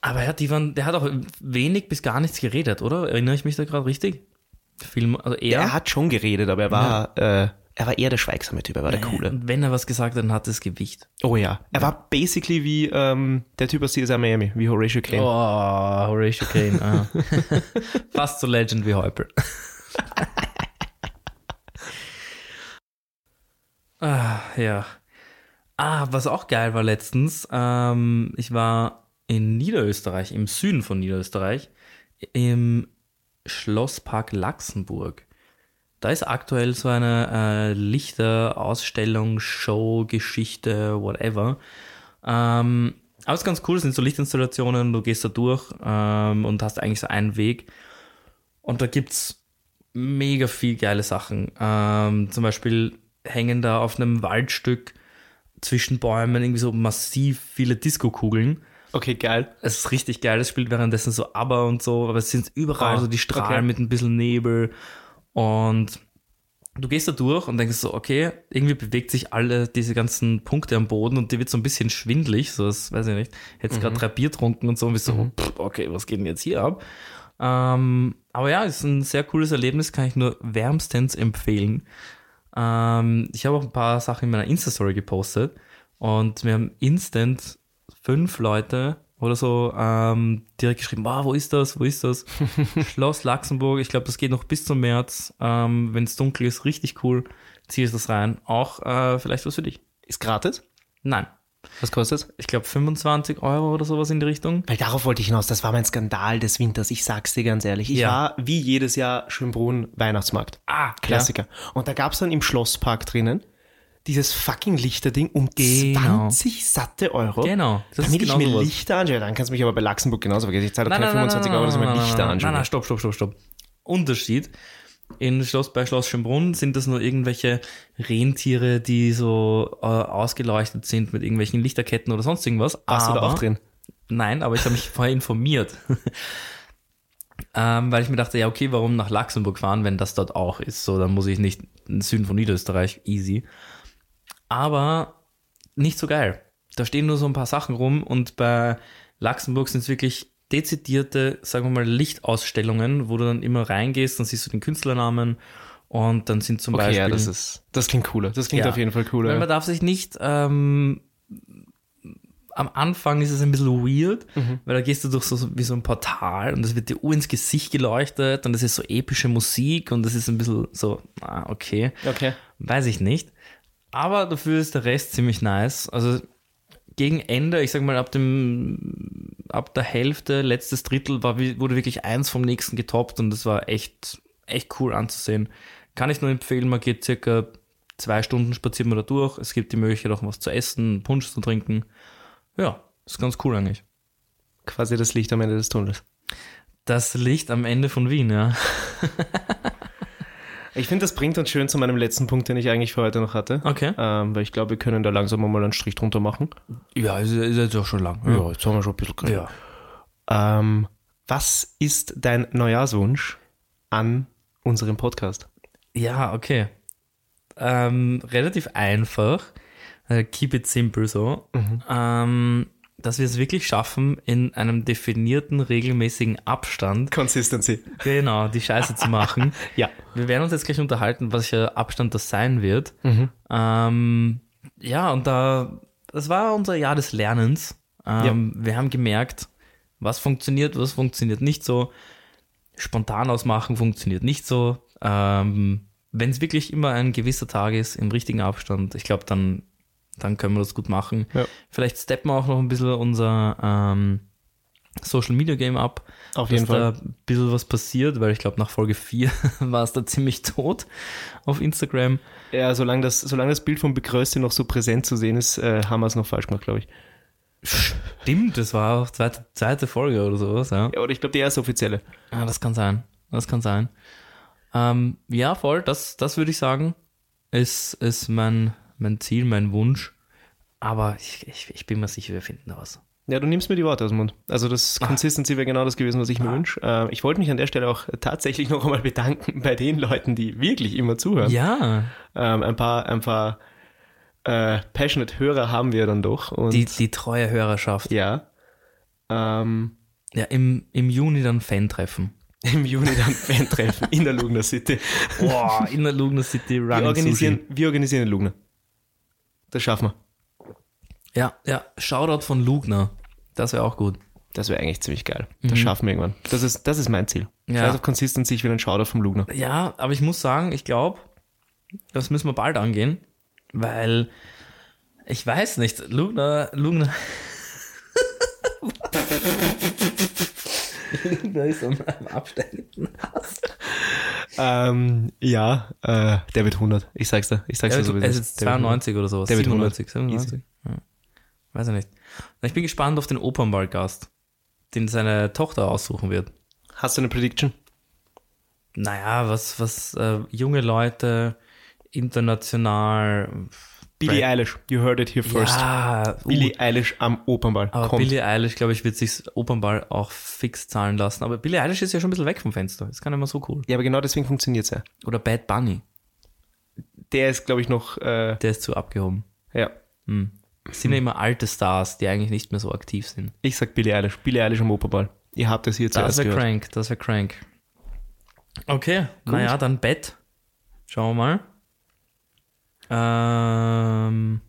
Aber ja, die waren, der hat auch wenig bis gar nichts geredet, oder? Erinnere ich mich da gerade richtig? Film, also er, Er hat schon geredet, aber er war, äh, er war eher der schweigsame Typ, er war der coole. wenn er was gesagt hat, dann hat es Gewicht. Oh ja. Er war basically wie ähm, der Typ aus CSI Miami, wie Horatio Kane. Oh, Horatio Kane. Ah. [LAUGHS] Fast so Legend wie Häupl. [LAUGHS] ah, ja. Ah, was auch geil war letztens, ähm, ich war in Niederösterreich, im Süden von Niederösterreich, im Schlosspark Laxenburg. Da ist aktuell so eine äh, Lichterausstellung, Show, Geschichte, whatever. Ähm, aber es ist ganz cool, es sind so Lichtinstallationen, du gehst da durch ähm, und hast eigentlich so einen Weg. Und da gibt's mega viel geile Sachen. Ähm, zum Beispiel hängen da auf einem Waldstück zwischen Bäumen irgendwie so massiv viele Disco-Kugeln. Okay, geil. Es ist richtig geil, es spielt währenddessen so ABBA und so, aber es sind überall Ah, so die Strahlen okay. mit ein bisschen Nebel und du gehst da durch und denkst so, okay, irgendwie bewegt sich alle diese ganzen Punkte am Boden und dir wird so ein bisschen schwindlig, so das weiß ich nicht, hättest gerade drei Bier trunken und so und bist so, pff, okay, was geht denn jetzt hier ab? Ähm, aber ja, ist ein sehr cooles Erlebnis, kann ich nur wärmstens empfehlen. Ähm, ich habe auch ein paar Sachen in meiner Insta-Story gepostet und wir haben instant fünf Leute oder so ähm, direkt geschrieben, wow, wo ist das, wo ist das? [LAUGHS] Schloss Luxemburg, ich glaube, das geht noch bis zum März. Ähm, Wenn es dunkel ist, richtig cool. Zieh es das rein. Auch äh, vielleicht was für dich. Ist gratis? Nein, Was kostet ich glaube 25 Euro oder sowas in die Richtung. Weil darauf wollte ich hinaus, das war mein Skandal des Winters, ich sag's dir ganz ehrlich. Ich Ja. war wie jedes Jahr Schönbrunn Weihnachtsmarkt. Ah, Klassiker. Und da gab's dann im Schlosspark drinnen dieses fucking Lichterding um Genau. 20 satte Euro. Genau, das ist Damit genau ich mir sowas. Lichter anschaue, dann kannst du mich aber bei Luxemburg genauso vergessen. Ich zahle doch keine nein, nein, 25 nein, Euro, dass ich mir Lichter anschaue. Nein, nein, stopp, stopp, stopp, stopp. Unterschied. In Schloss, bei Schloss Schönbrunn sind das nur irgendwelche Rentiere, die so äh, ausgeleuchtet sind mit irgendwelchen Lichterketten oder sonst irgendwas. Warst du da Aber- auch drin? Nein, aber ich habe mich [LAUGHS] vorher informiert. ähm, weil ich mir dachte, ja, okay, warum nach Luxemburg fahren, wenn das dort auch ist? So, dann muss ich nicht in den Süden von Niederösterreich, easy. Aber nicht so geil. Da stehen nur so ein paar Sachen rum und bei Luxemburg sind es wirklich dezidierte, sagen wir mal, Lichtausstellungen, wo du dann immer reingehst, dann siehst du den Künstlernamen und dann sind zum Okay, Beispiel. ja, das ist, das klingt cooler. Das klingt Ja. auf jeden Fall Weil cooler. man darf sich nicht, ähm, am Anfang ist es ein bisschen weird, Mhm. weil da gehst du durch so, wie so ein Portal und es wird dir Uhr ins Gesicht geleuchtet und es ist so epische Musik und es ist ein bisschen so, ah, okay, Okay. weiß ich nicht. Aber dafür ist der Rest ziemlich nice. Also gegen Ende, ich sag mal ab dem, ab der Hälfte, letztes Drittel war, wurde wirklich eins vom nächsten getoppt und das war echt, echt cool anzusehen. Kann ich nur empfehlen, man geht circa zwei Stunden spazieren wir da durch. Es gibt die Möglichkeit auch was zu essen, Punsch zu trinken. Ja, ist ganz cool eigentlich. Quasi das Licht am Ende des Tunnels. Das Licht am Ende von Wien, ja. [LAUGHS] Ich finde, das bringt uns schön zu meinem letzten Punkt, den ich eigentlich für heute noch hatte. Okay. Ähm, weil ich glaube, wir können da langsam mal einen Strich drunter machen. Ja, ist, ist jetzt auch schon lang. jetzt haben wir schon ein bisschen geredet. ja. Ähm, was ist dein Neujahrswunsch an unserem Podcast? Ja, okay. Ähm, relativ einfach. Äh, keep it simple so. Ähm, dass wir es wirklich schaffen, in einem definierten, regelmäßigen Abstand, Consistency. genau, die Scheiße zu machen. [LAUGHS] Ja. Wir werden uns jetzt gleich unterhalten, welcher Abstand das sein wird. Mhm. Ähm, ja, und da, das war unser Jahr des Lernens. Ähm, Wir haben gemerkt, was funktioniert, was funktioniert nicht so. Spontan ausmachen funktioniert nicht so. Ähm, Wenn es wirklich immer ein gewisser Tag ist, im richtigen Abstand, ich glaube, dann, dann können wir das gut machen. Ja. Vielleicht steppen wir auch noch ein bisschen unser ähm, Social Media Game ab. Auf dass jeden Fall. da ein bisschen was passiert, weil ich glaube, nach Folge 4 [LAUGHS] war es da ziemlich tot auf Instagram. Ja, solange das, solange das Bild von Begrößte noch so präsent zu sehen ist, äh, haben wir es noch falsch gemacht, glaube ich. Stimmt, das war auch zweite, zweite Folge oder sowas, ja. Ja, oder ich glaube, die erste offizielle. Ja, das kann sein. Das kann sein. Ähm, ja, voll, das, das würde ich sagen, ist, ist mein, mein Ziel, mein Wunsch. Aber ich, ich, ich bin mir sicher, wir finden was. Ja, du nimmst mir die Worte aus dem Mund. Also das Consistency wäre genau das gewesen, was ich mir wünsche. Äh, ich wollte mich an der Stelle auch tatsächlich [LAUGHS] noch einmal bedanken bei den Leuten, die wirklich immer zuhören. Ja, Ähm, ein paar, ein paar äh, passionate Hörer haben wir dann doch. Und die, die treue Hörerschaft. ja. Ähm, Ja, im, im Juni dann Fan-Treffen. [LAUGHS] Im Juni dann Fan-Treffen in der Lugner City. Boah, in der Lugner City Wir Running organisieren, wir organisieren den Lugner. Das schaffen wir. Ja, ja, Shoutout von Lugner. Das wäre auch gut. Das wäre eigentlich ziemlich geil. Das schaffen wir irgendwann. Das ist, das ist mein Ziel. Mhm. Ja. Scheiß auf Consistency, ich will einen Shoutout vom Lugner. Ja, aber ich muss sagen, ich glaube, das müssen wir bald angehen, weil ich weiß nicht, Lugner, Lugner. [LAUGHS] Lugner ist am, am absteigenden Ast. Ähm, ja, äh, der wird 100. Ich sag's dir. Ich sag's dir so er ist jetzt Der wird 92 oder so. Der wird 100. 97, 97. Ja. Weiß ich nicht. Ich bin gespannt auf den Opernballgast, den seine Tochter aussuchen wird. 100. Hast du eine Prediction? Naja, was, was äh, junge Leute international. Billie Eilish. You heard it here first. Ja, uh, Billie Eilish am Opernball. aber Kommt. Billie Eilish, glaube ich, wird sich Opernball auch fix zahlen lassen. Aber Billie Eilish ist ja schon ein bisschen weg vom Fenster. Das kann immer so cool. Ja, aber genau deswegen funktioniert's ja. Oder Bad Bunny, Der ist, glaube ich, noch, äh, der ist zu abgehoben. ja. Hm. Es sind ja immer alte Stars, die eigentlich nicht mehr so aktiv sind. Ich sag Billie Eilish. Billie Eilish am Opernball. Ihr habt es hier Das zuerst wäre gehört. crank, das wäre crank. Okay, naja, dann Bett. Schauen wir mal. Ähm,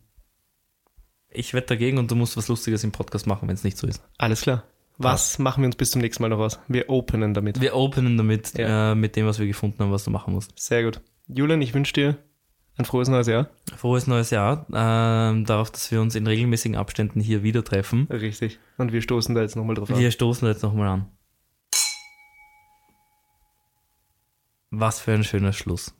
ich wette dagegen und du musst was Lustiges im Podcast machen, wenn es nicht so ist. Alles klar. Was machen wir uns bis zum nächsten Mal noch aus? Wir openen damit. Wir openen damit, Ja. äh, mit dem, was wir gefunden haben, was du machen musst. Sehr gut. Julian, ich wünsche dir ein frohes neues Jahr. Frohes neues Jahr, ähm, darauf, dass wir uns in regelmäßigen Abständen hier wieder treffen. Richtig. Und wir stoßen da jetzt nochmal drauf an. Wir stoßen jetzt nochmal an. Was für ein schöner Schluss.